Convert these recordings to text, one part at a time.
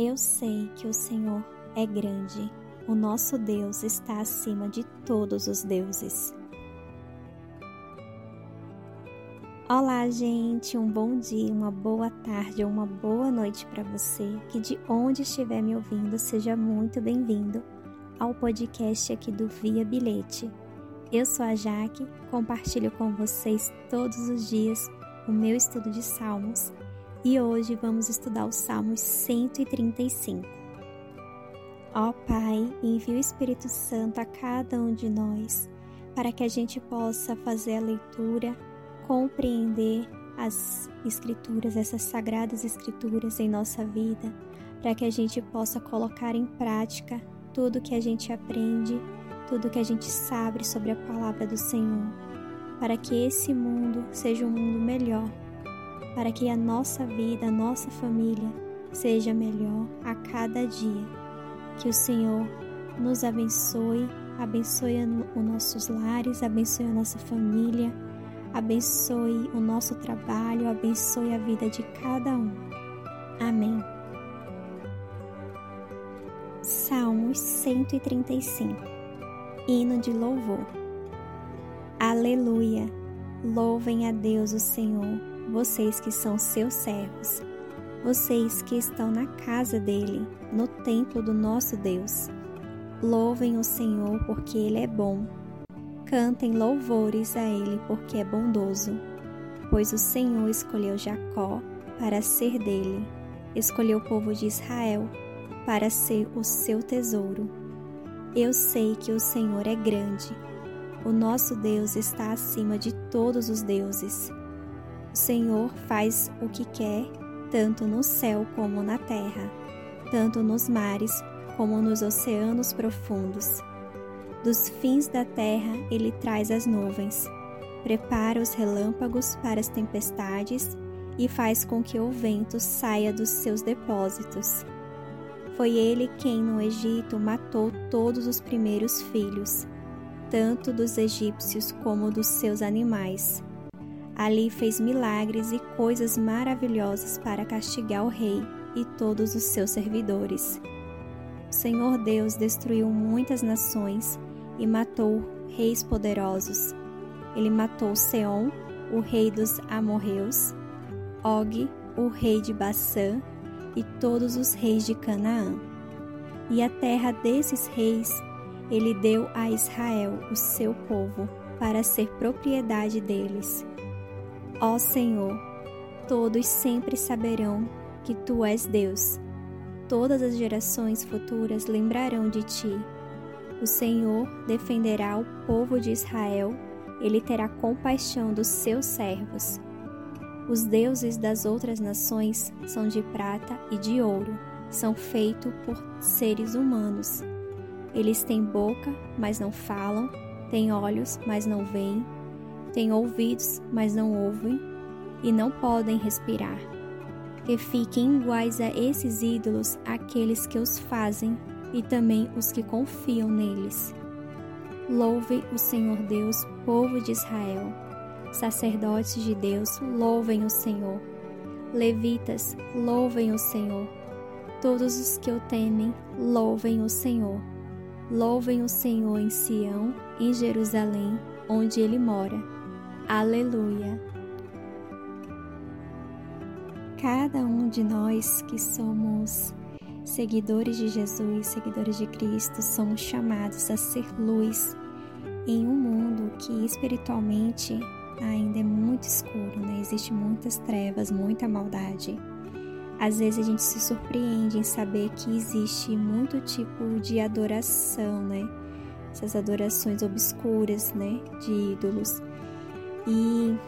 Eu sei que o Senhor é grande. O nosso Deus está acima de todos os deuses. Olá, gente. Um bom dia, uma boa tarde ou uma boa noite para você. Que de onde estiver me ouvindo, seja muito bem-vindo ao podcast aqui do Via Bilhete. Eu sou a Jaque, compartilho com vocês todos os dias o meu estudo de Salmos e hoje vamos estudar o Salmos 135. Ó Pai, envia o Espírito Santo a cada um de nós para que a gente possa fazer a leitura, compreender as Escrituras, essas sagradas Escrituras em nossa vida, para que a gente possa colocar em prática tudo que a gente aprende, tudo que a gente sabe sobre a palavra do Senhor, para que esse mundo seja um mundo melhor para que a nossa vida, a nossa família seja melhor a cada dia. Que o Senhor nos abençoe, abençoe os nossos lares, abençoe a nossa família, abençoe o nosso trabalho, abençoe a vida de cada um. Amém. Salmos 135 Hino de louvor. Aleluia! Louvem a Deus o Senhor vocês que são seus servos, vocês que estão na casa dele, no templo do nosso Deus. Louvem o Senhor porque ele é bom. Cantem louvores a ele porque é bondoso. Pois o Senhor escolheu Jacó para ser dele, escolheu o povo de Israel para ser o seu tesouro. Eu sei que o Senhor é grande. O nosso Deus está acima de todos os deuses. Senhor faz o que quer, tanto no céu como na terra, tanto nos mares como nos oceanos profundos. Dos fins da terra ele traz as nuvens, prepara os relâmpagos para as tempestades e faz com que o vento saia dos seus depósitos. Foi ele quem no Egito matou todos os primeiros filhos, tanto dos egípcios como dos seus animais Ali fez milagres e coisas maravilhosas para castigar o rei e todos os seus servidores. O Senhor Deus destruiu muitas nações e matou reis poderosos. Ele matou Seom, o rei dos amorreus, Og, o rei de Bassã, e todos os reis de Canaã. E a terra desses reis ele deu a Israel, o seu povo, para ser propriedade deles. Ó Senhor, todos sempre saberão que tu és Deus. Todas as gerações futuras lembrarão de ti. O Senhor defenderá o povo de Israel, ele terá compaixão dos seus servos. Os deuses das outras nações são de prata e de ouro, são feitos por seres humanos. Eles têm boca, mas não falam, têm olhos, mas não veem têm ouvidos, mas não ouvem, e não podem respirar. Que fiquem iguais a esses ídolos aqueles que os fazem e também os que confiam neles. Louve o Senhor Deus, povo de Israel. Sacerdotes de Deus, louvem o Senhor. Levitas, louvem o Senhor. Todos os que o temem, louvem o Senhor. Louvem o Senhor em Sião, em Jerusalém, onde ele mora Aleluia! Cada um de nós que somos seguidores de Jesus, seguidores de Cristo, somos chamados a ser luz em um mundo que espiritualmente ainda é muito escuro, né? Existem muitas trevas, muita maldade. Às vezes a gente se surpreende em saber que existe muito tipo de adoração, né? Essas adorações obscuras, né? De ídolos e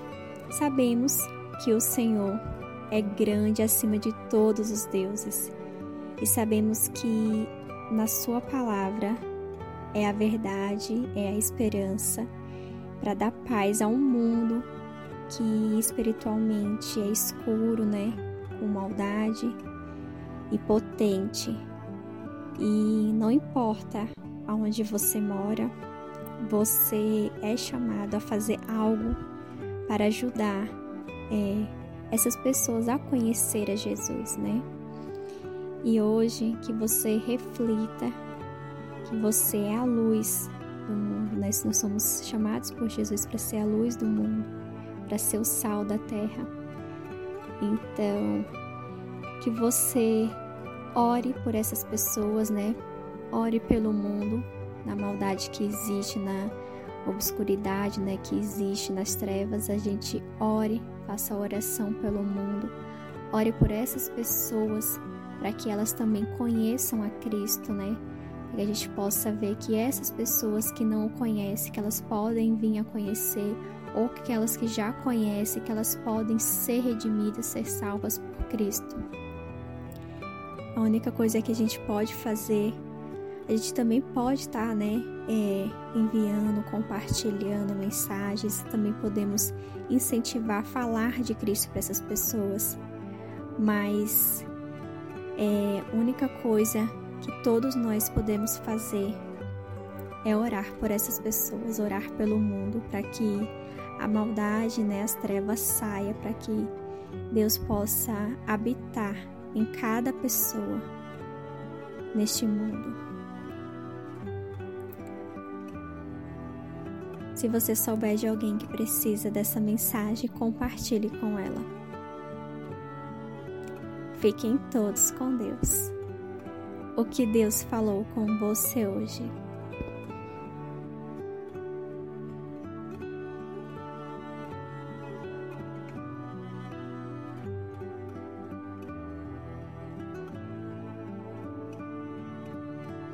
sabemos que o Senhor é grande acima de todos os deuses e sabemos que na Sua palavra é a verdade, é a esperança para dar paz a um mundo que espiritualmente é escuro, né? Com maldade e potente. E não importa aonde você mora, você é chamado a fazer algo para ajudar é, essas pessoas a conhecer a Jesus, né? E hoje que você reflita que você é a luz do mundo. Nós, nós somos chamados por Jesus para ser a luz do mundo, para ser o sal da terra. Então, que você ore por essas pessoas, né? Ore pelo mundo, na maldade que existe, na obscuridade, né, que existe nas trevas. A gente ore, faça oração pelo mundo. Ore por essas pessoas para que elas também conheçam a Cristo, né? Que a gente possa ver que essas pessoas que não o conhecem, que elas podem vir a conhecer, ou que aquelas que já conhecem, que elas podem ser redimidas, ser salvas por Cristo. A única coisa que a gente pode fazer, a gente também pode estar, tá, né, é, enviando, compartilhando mensagens, também podemos incentivar a falar de Cristo para essas pessoas. Mas é, a única coisa que todos nós podemos fazer é orar por essas pessoas, orar pelo mundo, para que a maldade, né, as trevas saia, para que Deus possa habitar em cada pessoa neste mundo. Se você souber de alguém que precisa dessa mensagem, compartilhe com ela. Fiquem todos com Deus. O que Deus falou com você hoje.